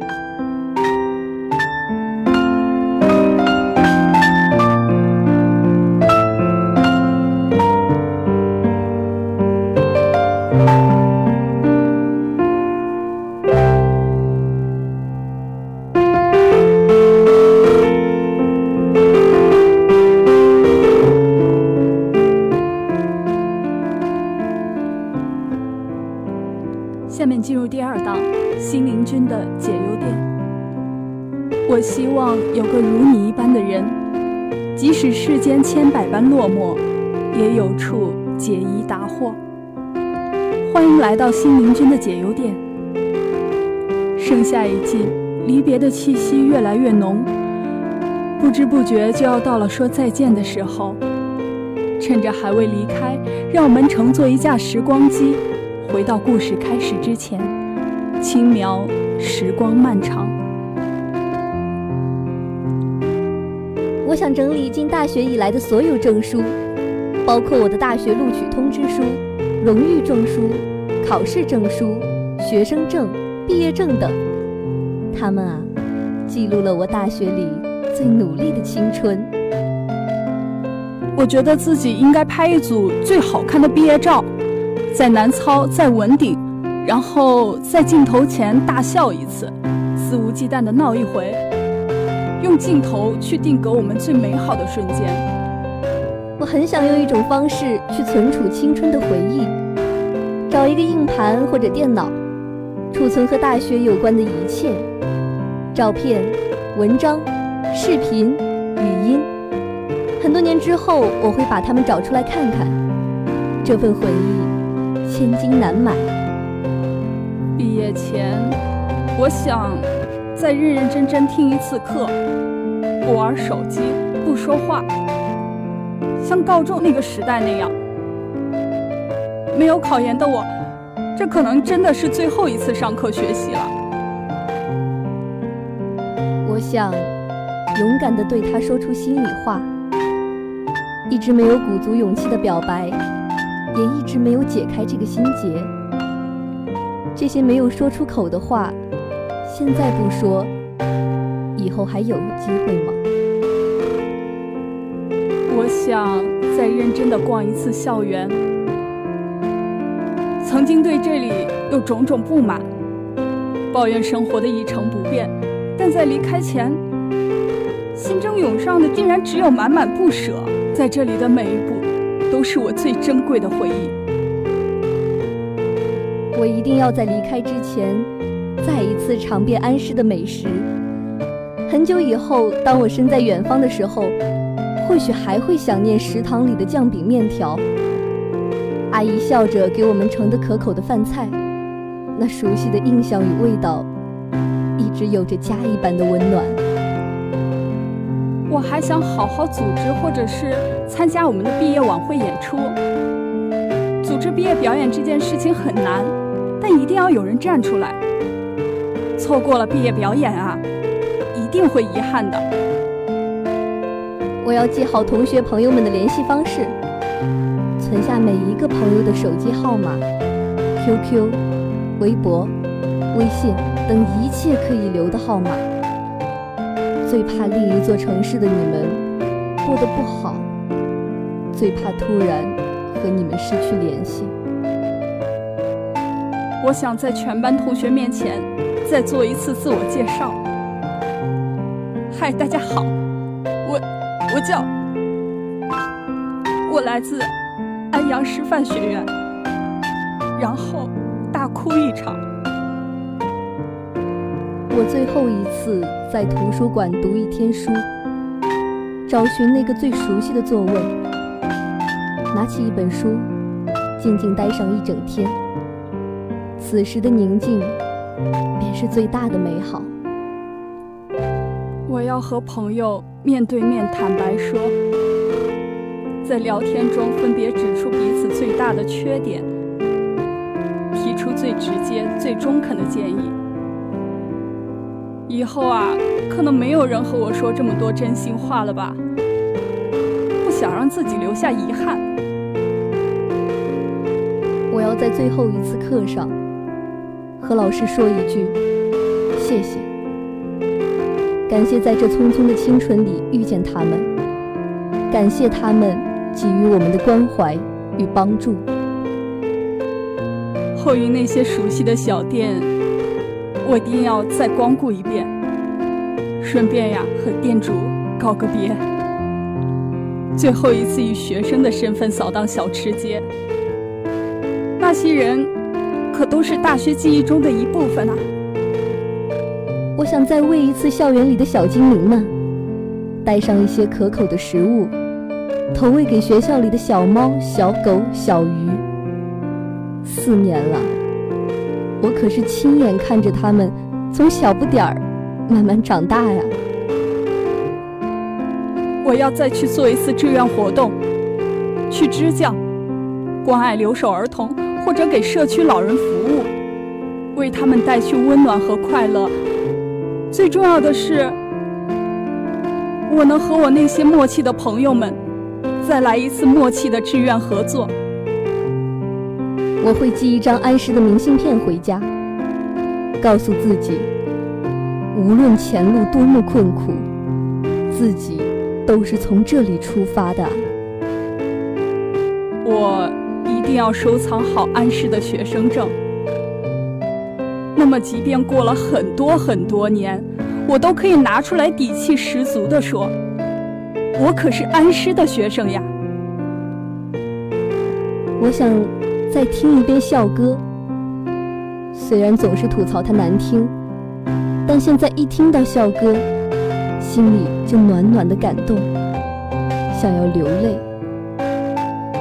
you 我希望有个如你一般的人，即使世间千百般落寞，也有处解疑答惑。欢迎来到新邻君的解忧店。盛夏已尽，离别的气息越来越浓，不知不觉就要到了说再见的时候。趁着还未离开，让我们乘坐一架时光机。回到故事开始之前，轻描时光漫长。我想整理进大学以来的所有证书，包括我的大学录取通知书、荣誉证书、考试证书、学生证、毕业证等。他们啊，记录了我大学里最努力的青春。我觉得自己应该拍一组最好看的毕业照。在南操，在文鼎，然后在镜头前大笑一次，肆无忌惮地闹一回，用镜头去定格我们最美好的瞬间。我很想用一种方式去存储青春的回忆，找一个硬盘或者电脑，储存和大学有关的一切，照片、文章、视频、语音。很多年之后，我会把它们找出来看看，这份回忆。千金难买。毕业前，我想再认认真真听一次课，不玩手机，不说话，像高中那个时代那样。没有考研的我，这可能真的是最后一次上课学习了。我想勇敢地对他说出心里话，一直没有鼓足勇气的表白。也一直没有解开这个心结。这些没有说出口的话，现在不说，以后还有机会吗？我想再认真的逛一次校园。曾经对这里有种种不满，抱怨生活的一成不变，但在离开前，心中涌上的竟然只有满满不舍。在这里的每一步。都是我最珍贵的回忆。我一定要在离开之前，再一次尝遍安师的美食。很久以后，当我身在远方的时候，或许还会想念食堂里的酱饼面条，阿姨笑着给我们盛的可口的饭菜，那熟悉的印象与味道，一直有着家一般的温暖。我还想好好组织，或者是参加我们的毕业晚会演出。组织毕业表演这件事情很难，但一定要有人站出来。错过了毕业表演啊，一定会遗憾的。我要记好同学朋友们的联系方式，存下每一个朋友的手机号码、QQ、微博、微信等一切可以留的号码。最怕另一座城市的你们过得不好，最怕突然和你们失去联系。我想在全班同学面前再做一次自我介绍。嗨，大家好，我我叫我来自安阳师范学院，然后大哭一场。我最后一次在图书馆读一天书，找寻那个最熟悉的座位，拿起一本书，静静待上一整天。此时的宁静，便是最大的美好。我要和朋友面对面坦白说，在聊天中分别指出彼此最大的缺点，提出最直接、最中肯的建议。以后啊，可能没有人和我说这么多真心话了吧？不想让自己留下遗憾。我要在最后一次课上和老师说一句谢谢。感谢在这匆匆的青春里遇见他们，感谢他们给予我们的关怀与帮助。后于那些熟悉的小店，我一定要再光顾一遍，顺便呀和店主告个别。最后一次以学生的身份扫荡小吃街，那些人可都是大学记忆中的一部分啊！我想再喂一次校园里的小精灵们，带上一些可口的食物，投喂给学校里的小猫、小狗、小鱼。四年了，我可是亲眼看着他们从小不点儿慢慢长大呀。我要再去做一次志愿活动，去支教，关爱留守儿童，或者给社区老人服务，为他们带去温暖和快乐。最重要的是，我能和我那些默契的朋友们，再来一次默契的志愿合作。我会寄一张安适的明信片回家，告诉自己，无论前路多么困苦，自己。都是从这里出发的。我一定要收藏好安师的学生证。那么，即便过了很多很多年，我都可以拿出来，底气十足地说：“我可是安师的学生呀。”我想再听一遍校歌，虽然总是吐槽它难听，但现在一听到校歌。心里就暖暖的感动，想要流泪。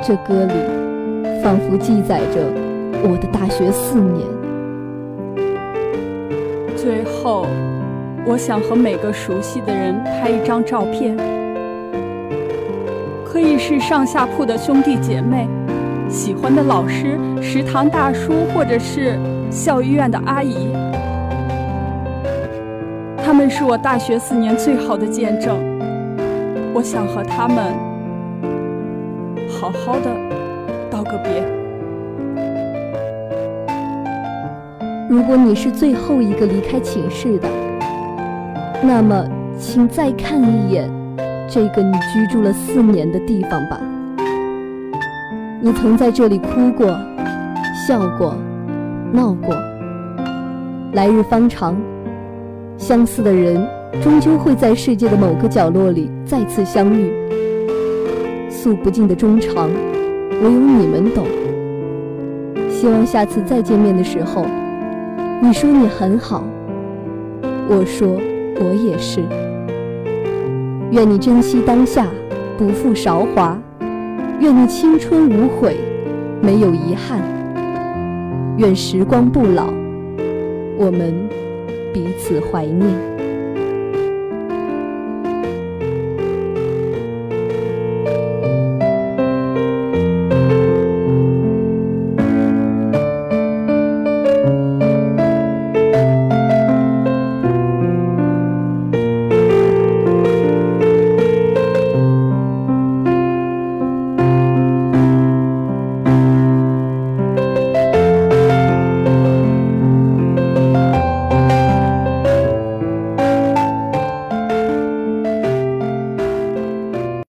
这歌里仿佛记载着我的大学四年。最后，我想和每个熟悉的人拍一张照片，可以是上下铺的兄弟姐妹、喜欢的老师、食堂大叔，或者是校医院的阿姨。他们是我大学四年最好的见证，我想和他们好好的道个别。如果你是最后一个离开寝室的，那么请再看一眼这个你居住了四年的地方吧。你曾在这里哭过、笑过、闹过，来日方长。相似的人，终究会在世界的某个角落里再次相遇。诉不尽的衷肠，唯有你们懂。希望下次再见面的时候，你说你很好，我说我也是。愿你珍惜当下，不负韶华；愿你青春无悔，没有遗憾。愿时光不老，我们。彼此怀念。